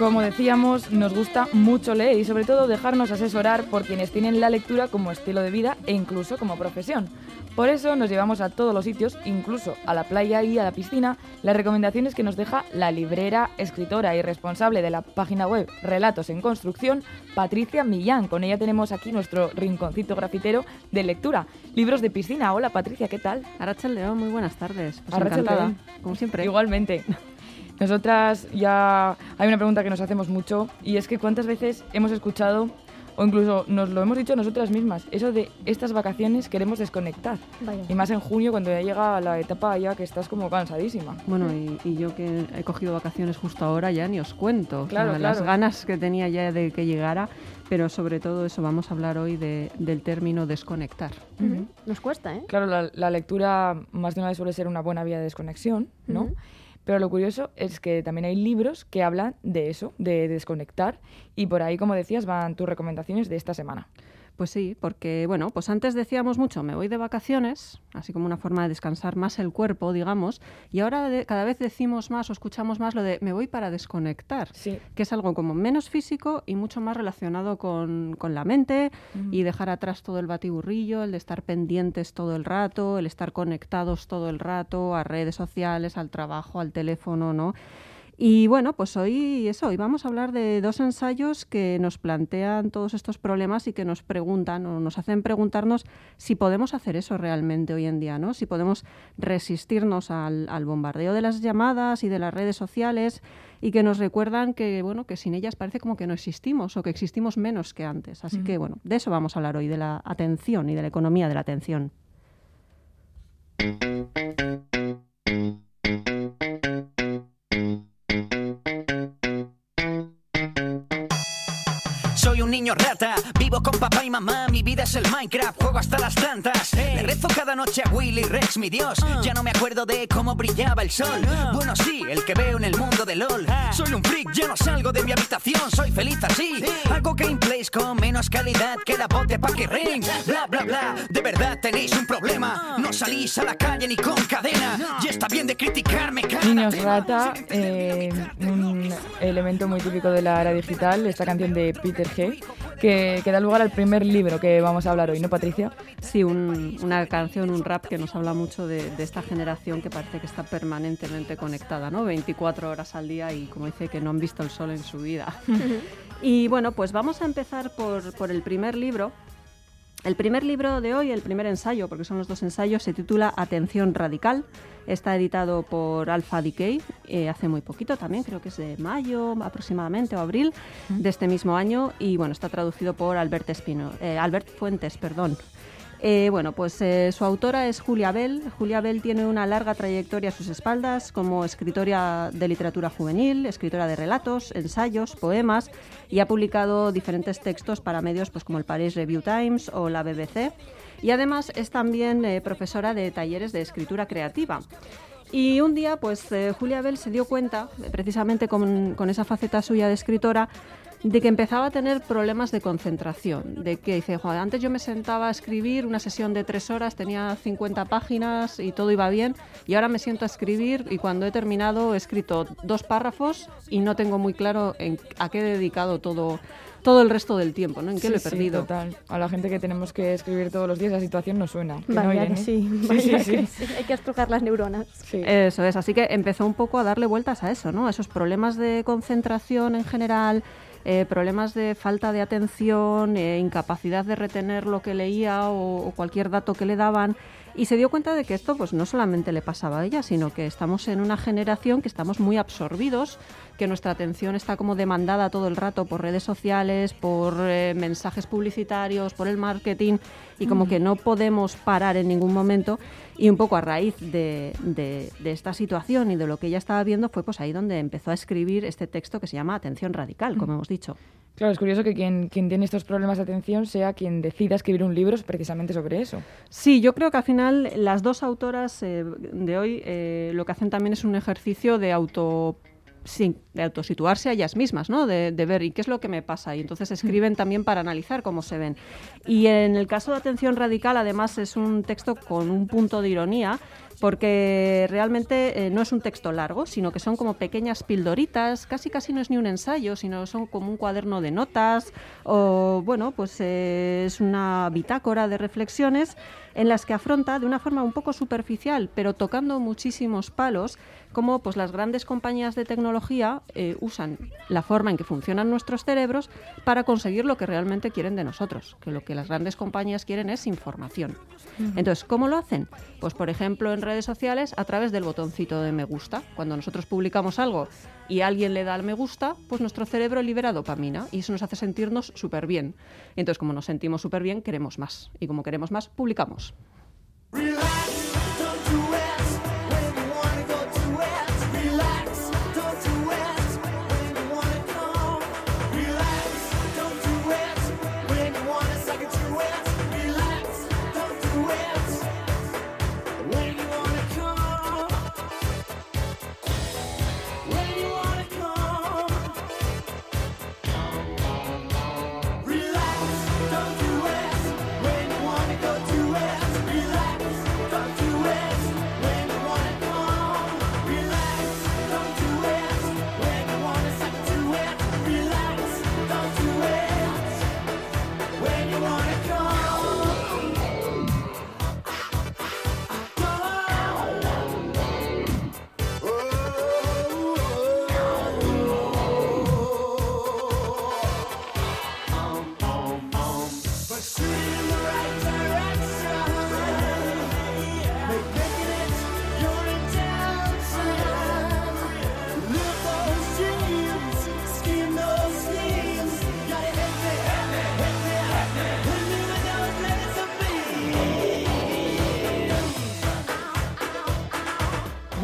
Como decíamos, nos gusta mucho leer y sobre todo dejarnos asesorar por quienes tienen la lectura como estilo de vida e incluso como profesión. Por eso nos llevamos a todos los sitios, incluso a la playa y a la piscina, las recomendaciones que nos deja la librera, escritora y responsable de la página web Relatos en Construcción, Patricia Millán. Con ella tenemos aquí nuestro rinconcito grafitero de lectura. Libros de piscina. Hola Patricia, ¿qué tal? Arrachel León, muy buenas tardes. Pues encantada, como siempre. Igualmente. Nosotras ya hay una pregunta que nos hacemos mucho y es que cuántas veces hemos escuchado o incluso nos lo hemos dicho nosotras mismas, eso de estas vacaciones queremos desconectar. Vaya. Y más en junio cuando ya llega la etapa ya que estás como cansadísima. Bueno, y, y yo que he cogido vacaciones justo ahora ya ni os cuento. O sea, Claro, Las ganas que tenía ya de que llegara, pero sobre todo eso vamos a hablar hoy de- del término desconectar. Nos cuesta, ¿eh? Claro, la, la lectura más de una vez suele ser una buena vía de desconexión, ¿no? Pero lo curioso es que también hay libros que hablan de eso, de desconectar, y por ahí, como decías, van tus recomendaciones de esta semana. Pues sí, porque bueno, pues antes decíamos mucho, me voy de vacaciones, así como una forma de descansar más el cuerpo, digamos, y ahora de- cada vez decimos más o escuchamos más lo de me voy para desconectar. Sí. que es algo como menos físico y mucho más relacionado con, con la mente y dejar atrás todo el batiburrillo, el de estar pendientes todo el rato, el estar conectados todo el rato a redes sociales, al trabajo, al teléfono, ¿no? Y bueno, pues hoy eso, hoy vamos a hablar de dos ensayos que nos plantean todos estos problemas y que nos preguntan o nos hacen preguntarnos si podemos hacer eso realmente hoy en día, ¿no? Si podemos resistirnos al, al bombardeo de las llamadas y de las redes sociales y que nos recuerdan que bueno, que sin ellas parece como que no existimos o que existimos menos que antes. Así que bueno, de eso vamos a hablar hoy, de la atención y de la economía de la atención. Niño rata, vivo con papá y mamá, mi vida es el Minecraft, juego hasta las tantas. Le rezo cada noche a Willy Rex, mi dios. Ya no me acuerdo de cómo brillaba el sol. Bueno, sí, el que veo en el mundo de LOL. Soy un freak, ya no salgo de mi habitación, soy feliz así. Hago gameplays con menos calidad que la voz de Packy Ring. Bla, bla, bla, de verdad tenéis un problema. No salís a la calle ni con cadena. Y está bien de criticarme cada Niños. Rata, eh, un elemento muy típico de la era digital, esta canción de Peter G, que, que da lugar al primer libro que vamos a hablar hoy, ¿no, Patricia? Sí, un- una canción, un rap que nos habla mucho de, de esta generación que parece que está permanentemente conectada, ¿no? 24 horas al día y como dice que no han visto el sol en su vida. y bueno, pues vamos a empezar por, por el primer libro. El primer libro de hoy, el primer ensayo, porque son los dos ensayos, se titula Atención Radical. Está editado por Alpha Decay eh, hace muy poquito también, creo que es de mayo aproximadamente o abril de este mismo año. Y bueno, está traducido por Albert, Espino, eh, Albert Fuentes. Perdón. Eh, bueno, pues eh, su autora es Julia Bell. Julia Bell tiene una larga trayectoria a sus espaldas como escritora de literatura juvenil, escritora de relatos, ensayos, poemas y ha publicado diferentes textos para medios pues, como el Paris Review Times o la BBC. Y además es también eh, profesora de talleres de escritura creativa. Y un día, pues Julia Bell se dio cuenta, precisamente con, con esa faceta suya de escritora, de que empezaba a tener problemas de concentración, de que dice, "Joder, antes yo me sentaba a escribir una sesión de tres horas, tenía 50 páginas y todo iba bien, y ahora me siento a escribir y cuando he terminado he escrito dos párrafos y no tengo muy claro en a qué he dedicado todo, todo el resto del tiempo, ¿no? En qué lo he Sí, sí, perdido. total. A la gente que tenemos que escribir todos los días, la situación no suena. que no Vaya oyen, que ¿eh? sí, Sí, vaya sí, que sí. sí. Hay que estrujar las neuronas. Sí. Eso es, así que empezó un poco a darle vueltas a eso, ¿no? A esos problemas de concentración en general, eh, problemas de falta de atención, eh, incapacidad de retener lo que leía o, o cualquier dato que le daban. Y se dio cuenta de que esto pues no solamente le pasaba a ella, sino que estamos en una generación que estamos muy absorbidos, que nuestra atención está como demandada todo el rato por redes sociales, por eh, mensajes publicitarios, por el marketing, y como que no podemos parar en ningún momento. Y un poco a raíz de, de- de esta situación y de lo que ella estaba viendo fue pues ahí donde empezó a escribir este texto que se llama Atención Radical, como hemos dicho. Claro, es curioso que quien, quien tiene estos problemas de atención sea quien decida escribir un libro precisamente sobre eso. Sí, yo creo que al final las dos autoras eh, de hoy eh, lo que hacen también es un ejercicio de auto sí, de autosituarse a ellas mismas, ¿no? De, de ver y qué es lo que me pasa. Y entonces escriben también para analizar cómo se ven. Y en el caso de Atención Radical, además, es un texto con un punto de ironía, porque realmente eh, no es un texto largo, sino que son como pequeñas pildoritas, casi casi no es ni un ensayo, sino son como un cuaderno de notas o bueno, pues eh, es una bitácora de reflexiones en las que afronta de una forma un poco superficial, pero tocando muchísimos palos, cómo pues, las grandes compañías de tecnología eh, usan la forma en que funcionan nuestros cerebros para conseguir lo que realmente quieren de nosotros, que lo que las grandes compañías quieren es información. Entonces, ¿cómo lo hacen? Pues, por ejemplo, en redes sociales a través del botoncito de me gusta. Cuando nosotros publicamos algo y alguien le da al me gusta, pues nuestro cerebro libera dopamina y eso nos hace sentirnos súper bien. Entonces, como nos sentimos súper bien, queremos más. Y como queremos más, publicamos.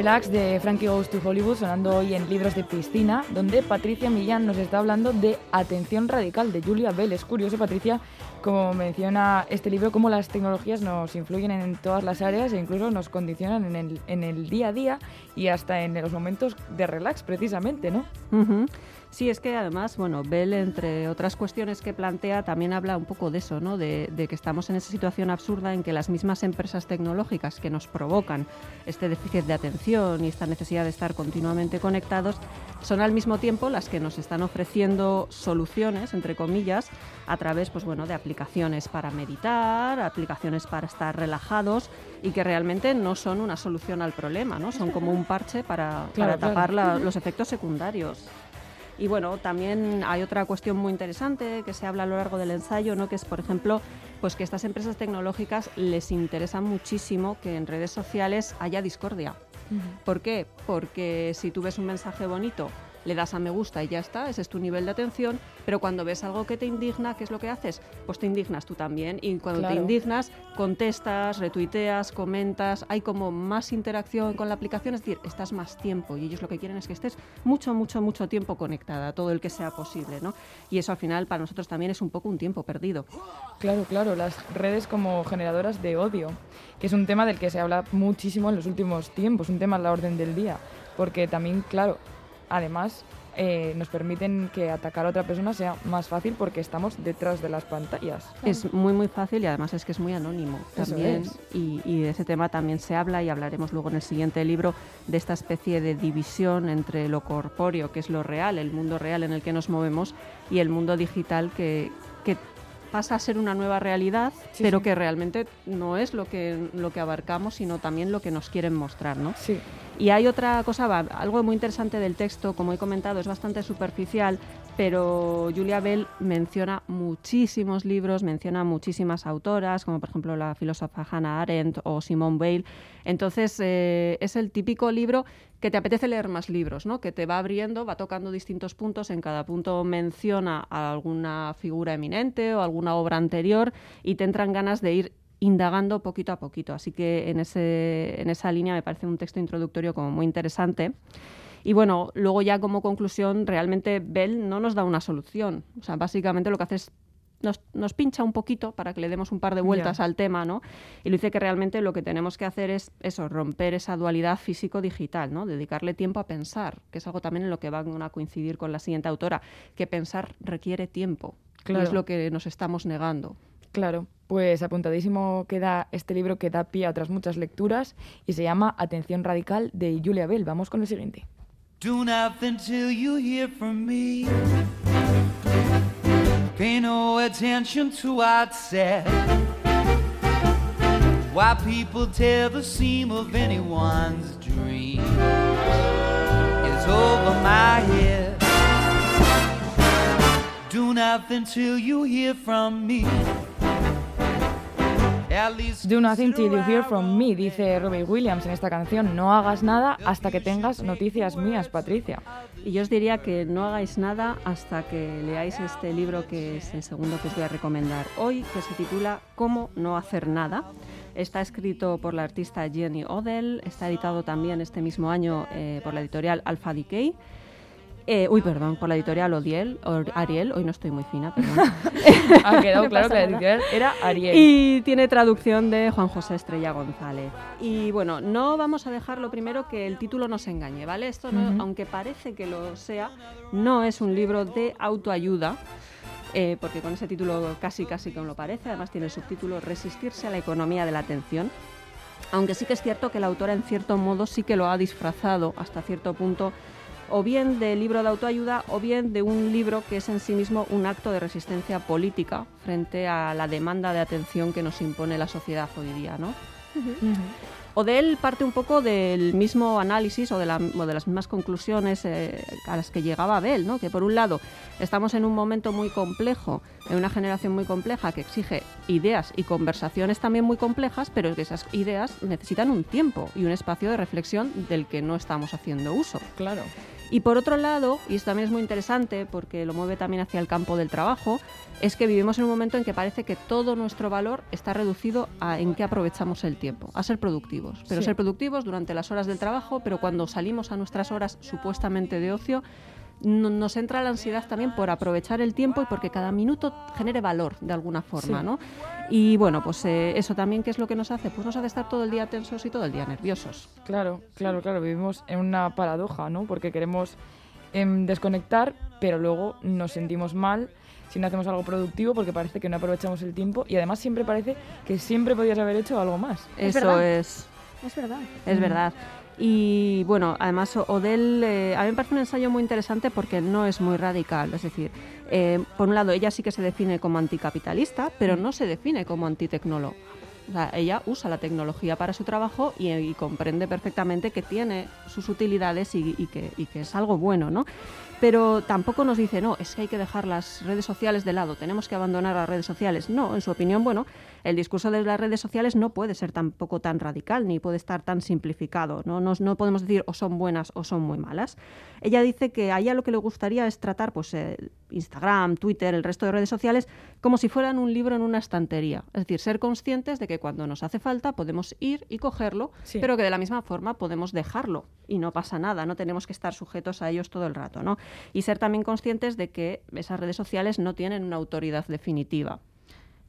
Relax de Frankie Goes to Hollywood sonando hoy en Libros de Piscina, donde Patricia Millán nos está hablando de Atención Radical de Julia Bell. Es curioso, Patricia, como menciona este libro, cómo las tecnologías nos influyen en todas las áreas e incluso nos condicionan en el, en el día a día y hasta en los momentos de relax, precisamente, ¿no? Sí, es que además, bueno, Bell, entre otras cuestiones que plantea, también habla un poco de eso, ¿no? De, que estamos en esa situación absurda en que las mismas empresas tecnológicas que nos provocan este déficit de atención y esta necesidad de estar continuamente conectados son al mismo tiempo las que nos están ofreciendo soluciones, entre comillas, a través, pues bueno, de aplicaciones para meditar, aplicaciones para estar relajados y que realmente no son una solución al problema, ¿no? Son como un parche para, tapar los efectos secundarios. Y bueno, también hay otra cuestión muy interesante que se habla a lo largo del ensayo, ¿no? que es, por ejemplo, pues que estas empresas tecnológicas les interesa muchísimo que en redes sociales haya discordia. ¿Por qué? Porque si tú ves un mensaje bonito le das a me gusta y ya está, ese es tu nivel de atención, pero cuando ves algo que te indigna, ¿qué es lo que haces? Pues te indignas tú también y cuando te indignas, contestas, retuiteas, comentas, hay como más interacción con la aplicación, es decir, estás más tiempo y ellos lo que quieren es que estés mucho, mucho, mucho tiempo conectada, todo el que sea posible, ¿no? Y eso al final para nosotros también es un poco un tiempo perdido. Claro, claro, las redes como generadoras de odio, que es un tema del que se habla muchísimo en los últimos tiempos, un tema a la orden del día, porque también, claro, además eh, nos permiten que atacar a otra persona sea más fácil porque estamos detrás de las pantallas. Es muy muy fácil y además es que es muy anónimo también y, y, de ese tema también se habla y hablaremos luego en el siguiente libro de esta especie de división entre lo corpóreo, que es lo real, el mundo real en el que nos movemos, y el mundo digital que, que pasa a ser una nueva realidad, pero que realmente no es lo que, lo que abarcamos, sino también lo que nos quieren mostrar, ¿no? Sí. Y hay otra cosa, algo muy interesante del texto, como he comentado, es bastante superficial, pero Julia Bell menciona muchísimos libros, menciona muchísimas autoras, como por ejemplo la filósofa Hannah Arendt o Simone Weil. Entonces, eh, es el típico libro que te apetece leer más libros, ¿no? que te va abriendo, va tocando distintos puntos, en cada punto menciona a alguna figura eminente o alguna obra anterior y te entran ganas de ir indagando poquito a poquito. Así que en, ese, en esa línea me parece un texto introductorio como muy interesante. Y bueno, luego ya como conclusión, realmente Bell no nos da una solución. O sea, básicamente lo que hace es nos, nos, pincha un poquito para que le demos un par de vueltas al tema, ¿no? Y lo dice que realmente lo que tenemos que hacer es eso, romper esa dualidad físico-digital, ¿no? Dedicarle tiempo a pensar, que es algo también en lo que van a coincidir con la siguiente autora, que pensar requiere tiempo, claro. es lo que nos estamos negando. Claro. Pues apuntadísimo queda este libro que da pie a otras muchas lecturas y se llama Atención Radical de Julia Bell. Vamos con el siguiente. Do nothing till you hear from me. Pay no attention to what's said. Why people tear the seam of anyone's dream is over my head. Do nothing till you hear from me. Do nothing till you hear from me, dice Robbie Williams en esta canción. No hagas nada hasta que tengas noticias mías, Patricia. Y yo os diría que no hagáis nada hasta que leáis este libro que es el segundo que os voy a recomendar hoy, que se titula Cómo no hacer nada. Está escrito por la artista Jenny Odell, está editado también este mismo año eh, por la editorial Alpha Decay eh, uy, perdón, por la editorial Odiel, Ariel, hoy no estoy muy fina, pero ha quedado claro que la editorial era Ariel. Y tiene traducción de Juan José Estrella González. Y bueno, no vamos a dejar lo primero que el título nos engañe, ¿vale? Esto, no, aunque parece que lo sea, no es un libro de autoayuda. Eh, porque con ese título casi casi como lo parece, además tiene el subtítulo Resistirse a la economía de la atención, aunque sí que es cierto que la autora en cierto modo sí que lo ha disfrazado hasta cierto punto o bien de libro de autoayuda o bien de un libro que es en sí mismo un acto de resistencia política frente a la demanda de atención que nos impone la sociedad hoy día. ¿no? O de él parte un poco del mismo análisis o de, las mismas conclusiones eh, a las que llegaba Abel, ¿no? que por un lado estamos en un momento muy complejo, en una generación muy compleja que exige ideas y conversaciones también muy complejas, pero que esas ideas necesitan un tiempo y un espacio de reflexión del que no estamos haciendo uso. Claro. Y por otro lado, y esto también es muy interesante porque lo mueve también hacia el campo del trabajo, es que vivimos en un momento en que parece que todo nuestro valor está reducido a en qué aprovechamos el tiempo, a ser productivos. Pero ser productivos durante las horas del trabajo, pero cuando salimos a nuestras horas supuestamente de ocio, nos entra la ansiedad también por aprovechar el tiempo y porque cada minuto genere valor de alguna forma, ¿no? Y bueno, pues eh, eso también, ¿qué es lo que nos hace? Pues nos hace estar todo el día tensos y todo el día nerviosos. Claro, claro, claro, vivimos en una paradoja, ¿no? Porque queremos em, desconectar, pero luego nos sentimos mal si no hacemos algo productivo porque parece que no aprovechamos el tiempo y además siempre parece que siempre podías haber hecho algo más. Eso es. Es verdad. Es verdad. Y bueno, además Odell, eh, a mí me parece un ensayo muy interesante porque no es muy radical. Es decir, eh, por un lado, ella sí que se define como anticapitalista, pero no se define como antitecnólogo. O sea, ella usa la tecnología para su trabajo y, comprende perfectamente que tiene sus utilidades y, que, y, que, es algo bueno, ¿no? pero tampoco nos dice, no, es que hay que dejar las redes sociales de lado, tenemos que abandonar las redes sociales. No, en su opinión, bueno, el discurso de las redes sociales no puede ser tampoco tan radical ni puede estar tan simplificado. No, no, podemos decir o son buenas o son muy malas. Ella dice que a ella lo que le gustaría es tratar pues, eh, Instagram, Twitter, el resto de redes sociales como si fueran un libro en una estantería. Es decir, ser conscientes de que cuando nos hace falta podemos ir y cogerlo, pero que de la misma forma podemos dejarlo y no pasa nada, no tenemos que estar sujetos a ellos todo el rato. ¿no? Y ser también conscientes de que esas redes sociales no tienen una autoridad definitiva.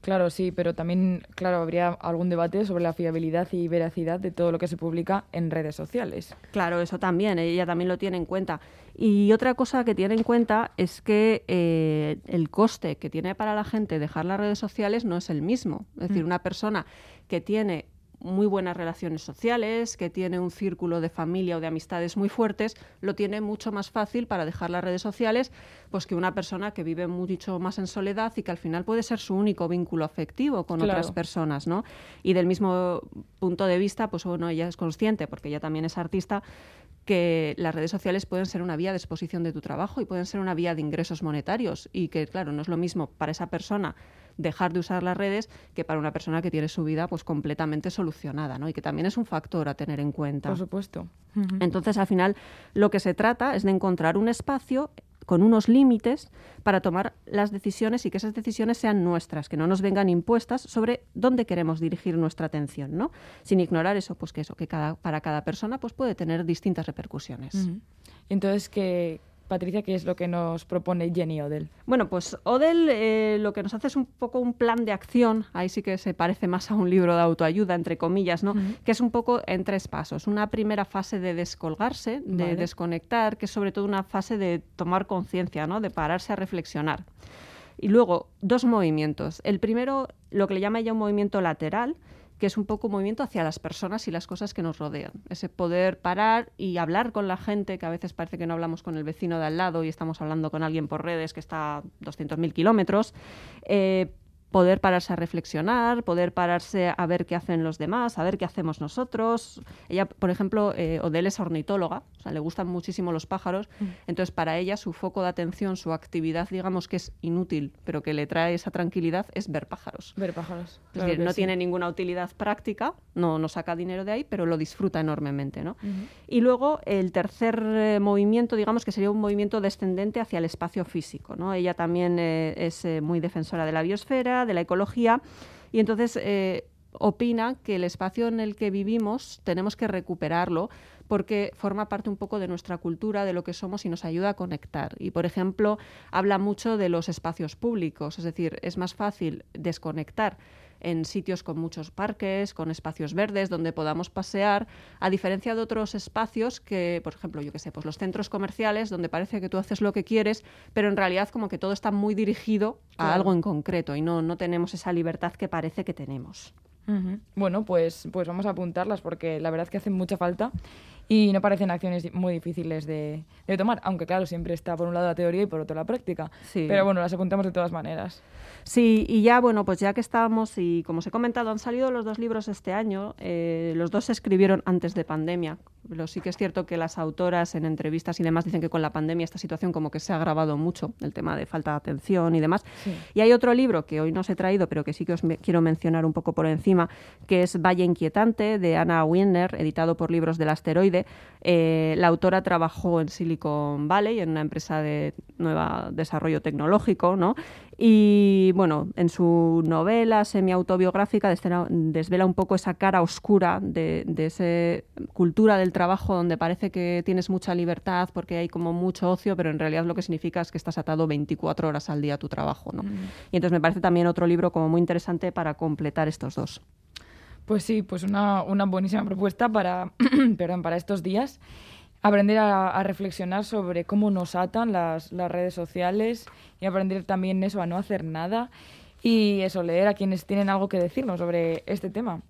Claro, sí, pero también, claro, habría algún debate sobre la fiabilidad y veracidad de todo lo que se publica en redes sociales. Claro, eso también, ella también lo tiene en cuenta. Y otra cosa que tiene en cuenta es que eh, el coste que tiene para la gente dejar las redes sociales no es el mismo. Es decir, mm. una persona que tiene muy buenas relaciones sociales, que tiene un círculo de familia o de amistades muy fuertes, lo tiene mucho más fácil para dejar las redes sociales pues que una persona que vive mucho más en soledad y que al final puede ser su único vínculo afectivo con otras personas, ¿no? Y del mismo punto de vista, pues bueno, ella es consciente, porque ella también es artista, que las redes sociales pueden ser una vía de exposición de tu trabajo y pueden ser una vía de ingresos monetarios y que, claro, no es lo mismo para esa persona dejar de usar las redes que para una persona que tiene su vida pues completamente solucionada, ¿no? Y que también es un factor a tener en cuenta. Por supuesto. Entonces, al final, lo que se trata es de encontrar un espacio con unos límites para tomar las decisiones y que esas decisiones sean nuestras, que no nos vengan impuestas sobre dónde queremos dirigir nuestra atención, ¿no? Sin ignorar eso, pues que eso, que cada, para cada persona pues puede tener distintas repercusiones. Entonces, que Patricia, ¿qué es lo que nos propone Jenny Odell? Bueno, pues Odell eh, lo que nos hace es un poco un plan de acción, ahí sí que se parece más a un libro de autoayuda, entre comillas, ¿no? Que es un poco en tres pasos. Una primera fase de descolgarse, de desconectar, que es sobre todo una fase de tomar conciencia, ¿no? De pararse a reflexionar. Y luego, dos movimientos. El primero, lo que le llama ella un movimiento lateral, que es un poco un movimiento hacia las personas y las cosas que nos rodean. Ese poder parar y hablar con la gente, que a veces parece que no hablamos con el vecino de al lado y estamos hablando con alguien por redes que está a 200.000 kilómetros. Eh, poder pararse a reflexionar, poder pararse a ver qué hacen los demás, a ver qué hacemos nosotros. Ella, por ejemplo, eh, Odell es ornitóloga, o sea, le gustan muchísimo los pájaros, mm. entonces para ella su foco de atención, su actividad, digamos que es inútil, pero que le trae esa tranquilidad, es ver pájaros. Ver pájaros. Es decir, no tiene ninguna utilidad práctica, no, no saca dinero de ahí, pero lo disfruta enormemente. ¿no? Y luego el tercer eh, movimiento, digamos que sería un movimiento descendente hacia el espacio físico. ¿no? Ella también eh, es muy defensora de la biosfera, de la ecología, y entonces eh, opina que el espacio en el que vivimos tenemos que recuperarlo porque forma parte un poco de nuestra cultura, de lo que somos y nos ayuda a conectar. Y, por ejemplo, habla mucho de los espacios públicos, es decir, es más fácil desconectar en sitios con muchos parques, con espacios verdes, donde podamos pasear, a diferencia de otros espacios que, por ejemplo, yo que sé, pues los centros comerciales, donde parece que tú haces lo que quieres, pero en realidad como que todo está muy dirigido a algo en concreto y no, no tenemos esa libertad que parece que tenemos. Bueno, pues, pues vamos a apuntarlas porque la verdad es que hacen mucha falta y no parecen acciones muy difíciles de, tomar, aunque claro, siempre está por un lado la teoría y por otro la práctica. Pero bueno, las apuntamos de todas maneras. Sí, y ya, bueno, pues ya que estábamos, y como os he comentado, han salido los dos libros este año, eh, los dos se escribieron antes de pandemia, pero sí que es cierto que las autoras en entrevistas y demás dicen que con la pandemia esta situación como que se ha agravado mucho, el tema de falta de atención y demás. Y hay otro libro que hoy no os he traído, pero que sí que os quiero mencionar un poco por encima, que es Valle Inquietante, de Anna Wiener, editado por Libros del Asteroide. Eh, la autora trabajó en Silicon Valley, en una empresa de nueva desarrollo tecnológico, ¿no? Y bueno, en su novela semi-autobiográfica desvela un poco esa cara oscura de, de esa cultura del trabajo donde parece que tienes mucha libertad porque hay como mucho ocio, pero en realidad lo que significa es que estás atado 24 horas al día a tu trabajo. ¿no? Mm. Y entonces me parece también otro libro como muy interesante para completar estos dos. Pues sí, pues una, una buenísima propuesta para, perdón, para estos días aprender a, reflexionar sobre cómo nos atan las, las, redes sociales y aprender también eso, a no hacer nada y eso, leer a quienes tienen algo que decirnos sobre este tema.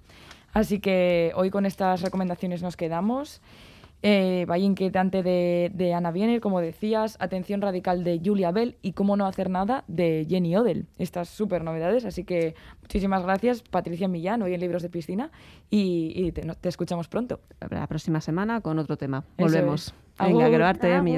Así que hoy con estas recomendaciones nos quedamos. Eh, Valle Inquietante de, de Ana Wiener, como decías, Atención Radical de Julia Bell y Cómo no hacer nada de Jenny Odell. Estas súper novedades, así que muchísimas gracias Patricia Millán, hoy en Libros de Piscina, y, te, escuchamos pronto. La próxima semana con otro tema. Volvemos. Venga, grabarte, mi